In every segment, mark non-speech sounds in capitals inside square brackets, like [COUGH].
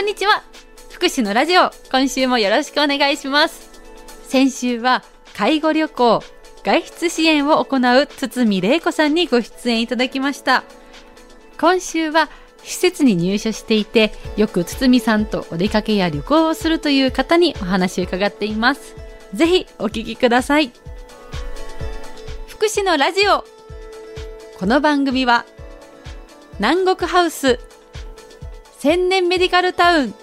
んにちは。福祉のラジオ今週もよろしくお願いします。先週は介護旅行外出支援を行う堤玲子さんにご出演いただきました。今週は施設に入所していてよく堤さんとお出かけや旅行をするという方にお話を伺っています。ぜひお聞きください。福祉のラジオ。この番組は南国ハウス千年メディカルタウン。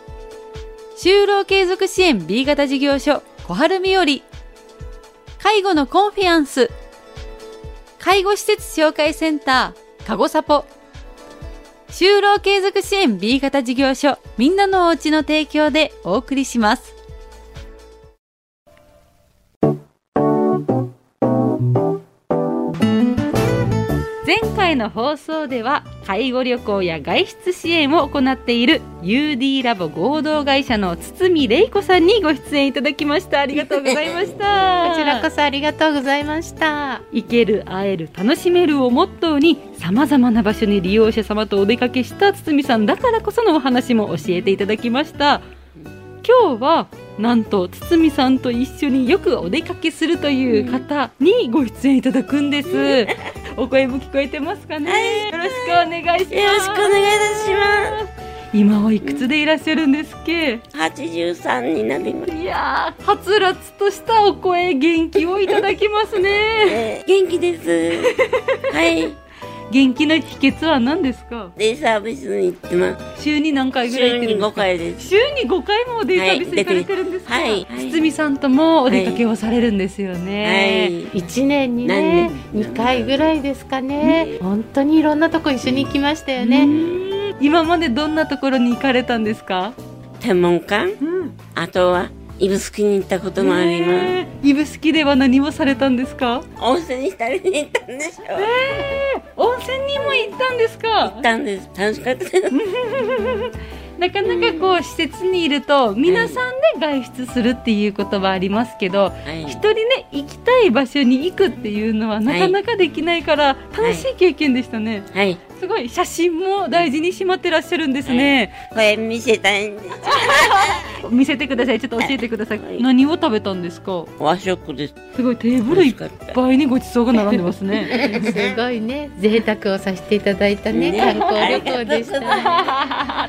就労継続支援 B 型事業所小春日和。介護のコンフィアンス。介護施設紹介センターかごさぽ就労継続支援 B 型事業所みんなのおうちの提供でお送りします。前回の放送では介護旅行や外出支援を行っている UD ラボ合同会社の堤玲子さんにご出演いただきました。ありがとうございました。[LAUGHS] こちらこそありがとうございました。生ける会える楽しめるをモットーにさまざまな場所に利用者様とお出かけした堤さんだからこそのお話も教えていただきました。今日はなんと堤さんと一緒によくお出かけするという方にご出演いただくんです [LAUGHS] お声も聞こえてますかね、はい。よろしくお願いします。よろしくお願いいたします。今はいくつでいらっしゃるんですっけ？83になります、いやーはつらつとしたお声元気をいただきますね。[LAUGHS] えー元気です。はい元気の秘訣は何ですか？デイサービスに行ってます。週に何回ぐらい行週に5ってるんですか？回です。週に5回もデータビス行かれてるんですか、はいはい。堤さんともお出かけをされるんですよはね、い。一年に何ね年？2回ぐらいですかね。本当にいろんなとこ一緒に行きましたようねん。今までどんなところに行かれたんですか、天文館？うん、あとは指宿に行ったこともあります、えー指宿では何をされたんですか？温泉に浸りに行ったんでしょ、えーも行ったんですか？行ったんです。楽しかったなかなかこう施設にいると皆さんで外出するっていうことはありますけどはい。一人ね行きたい場所に行くっていうのはなかなかできないから楽しい経験でしたね、はい。すごい写真も大事にしまってらっしゃるんですね、これ見せたいんです [LAUGHS] 見せてください。ちょっと教えてください、はい。何を食べたんですか？和食です。すごいテーブルいっぱいにごちそうが並んでますね。[LAUGHS] すごいね。贅沢をさせていただいたね。ね。観光旅行でした。ね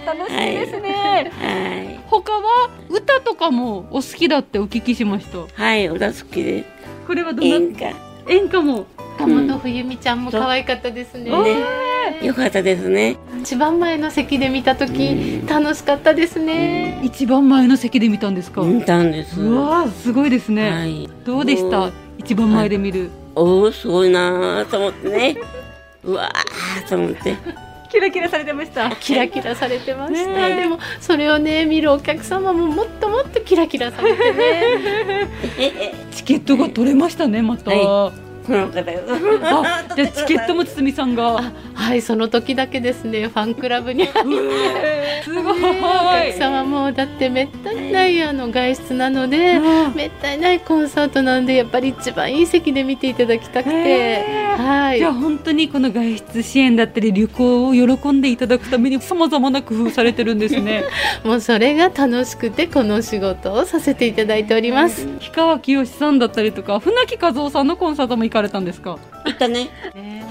楽しいですね、はい。他は歌とかもお好きだってお聞きしました。はい。歌好きです。これはどんな？演歌。演歌も。鴨の冬美ちゃんも可愛かったですね。ね。よかったですね一番前の席で見た時楽しかったですね。一番前の席で見たんですか、見たんです。うわーすごいですね、はい。どうでした？一番前で見る、おおすごいなーと思ってね。うわーと思って。キラキラされてました。キラキラされてました、でもそれをね見るお客様ももっともっとキラキラされてね。チケットが取れましたねまた、はこの方あじゃあチケットも堤さんが。あはいその時だけですねファンクラブに [LAUGHS] 入ってえーすごい、お客様もだってめったにないあの外出なのでうん。めったにないコンサートなんでやっぱり一番いい席で見ていただきたくてはい。じゃあ本当にこの外出支援だったり旅行を喜んでいただくためにさまざまな工夫されてるんですね。[LAUGHS] もうそれが楽しくてこの仕事をさせていただいております。氷川きよしさんだったりとか船木和夫さんのコンサートも行かれたんですか？行ったね。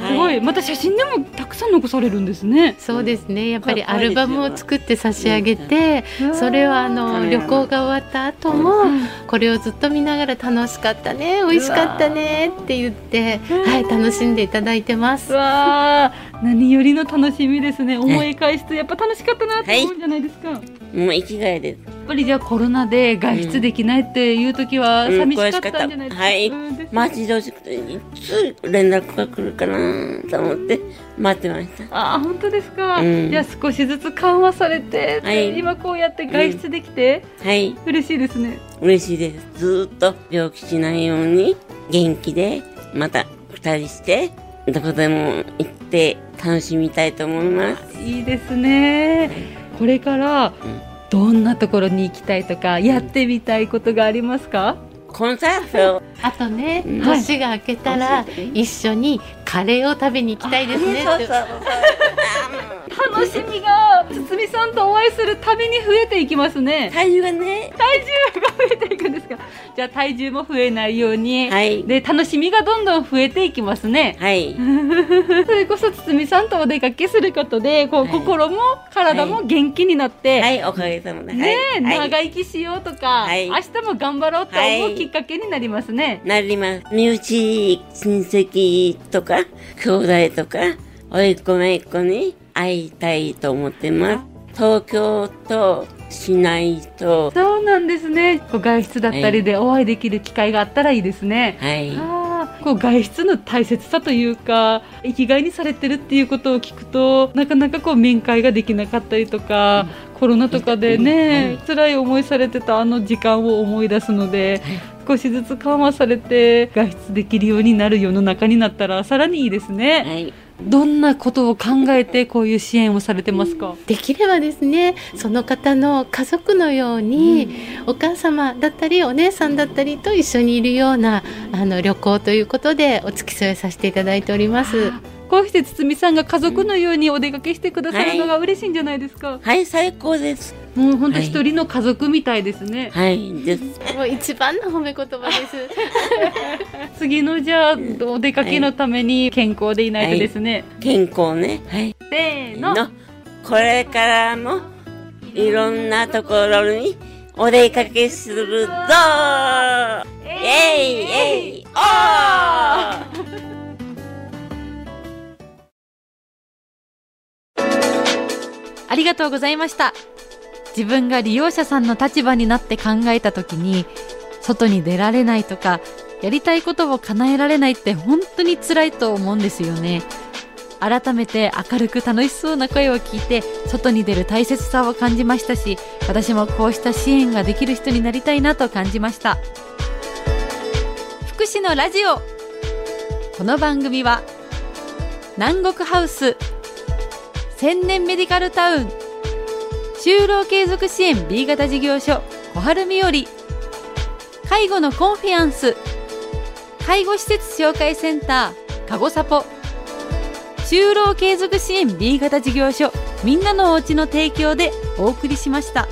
すごい。また写真でもたくさん残されるんですね。そうですね。やっぱりアルバムを作って差し上げてそれをあのうん。旅行が終わった後もこれをずっと見ながら楽しかったね美味しかったねって言ってはい楽しんでいただいてます。何よりの楽しみですね。思い返すとやっぱ楽しかったなって思うんじゃないですか、やっもう生きがいで。すぱりじゃあコロナで外出できないっていう時はうん寂しかったんじゃないですか、はい。うんです待ち遠しくていつ連絡が来るかなと思って待ってました。あー本当ですか、うん。じゃあ少しずつ緩和されて、はい。今こうやって外出できて、はい。嬉しいですね。嬉しいです。ずーっと病気しないように元気でまた二人してどこでも行って楽しみたいと思います。いいですね。これからどんなところに行きたいとかやってみたいことがありますか？コンサート。あとねうん。年が明けたらはい。一緒にカレーを食べに行きたいですね。楽しみが堤さんとお会いするたびに増えていきますね。体重がね。体重が増えていくんですかじゃあ体重も増えないように、はい。で楽しみがどんどん増えていきますね。はい。[LAUGHS] それこそ堤さんとお出かけすることでこう、はい。心も体も元気になって、はい、おかげさまで。ね長生きしようとか、はい。明日も頑張ろうと思うきっかけになりますね、なります。身内、親戚とか、兄弟とか、おいっ子めいっ子に会いたいと思ってます。東京と市内と、そうなんですね。こう外出だったりでお会いできる機会があったらいいですね、はい。あーこう外出の大切さというか生きがいにされてるっていうことを聞くとなかなかこう面会ができなかったりとか、コロナとかでね、辛い思いされてたあの時間を思い出すので、少しずつ緩和されて外出できるようになる世の中になったらさらにいいですね、はい。どんなことを考えてこういう支援をされてますか、できればですねその方の家族のように、お母様だったりお姉さんだったりと一緒にいるようなあの旅行ということでお付き添いさせていただいております。こうして堤さんが家族のようにお出かけしてくださるのが嬉しいんじゃないですか、はい、最高です。もう本当一人の家族みたいですね、はい、です。もう一番の褒め言葉です。[LAUGHS] 次のじゃあお出かけのために健康でいないとですね、健康ね。はい。せーの。の、これからも、いろんなところにお出かけするぞ。イェイイェイおーありがとうございました自分が利用者さんの立場になって考えた時に外に出られないとかやりたいことを叶えられないって本当に辛いと思うんですよね。改めて明るく楽しそうな声を聞いて外に出る大切さを感じましたし私もこうした支援ができる人になりたいなと感じました。福祉のラジオ。この番組は南国ハウス千年メディカルタウン就労継続支援 B 型事業所小春日和。介護のコンフィアンス。介護施設紹介センターかごさぽ就労継続支援 B 型事業所みんなのおうちの提供でお送りしました。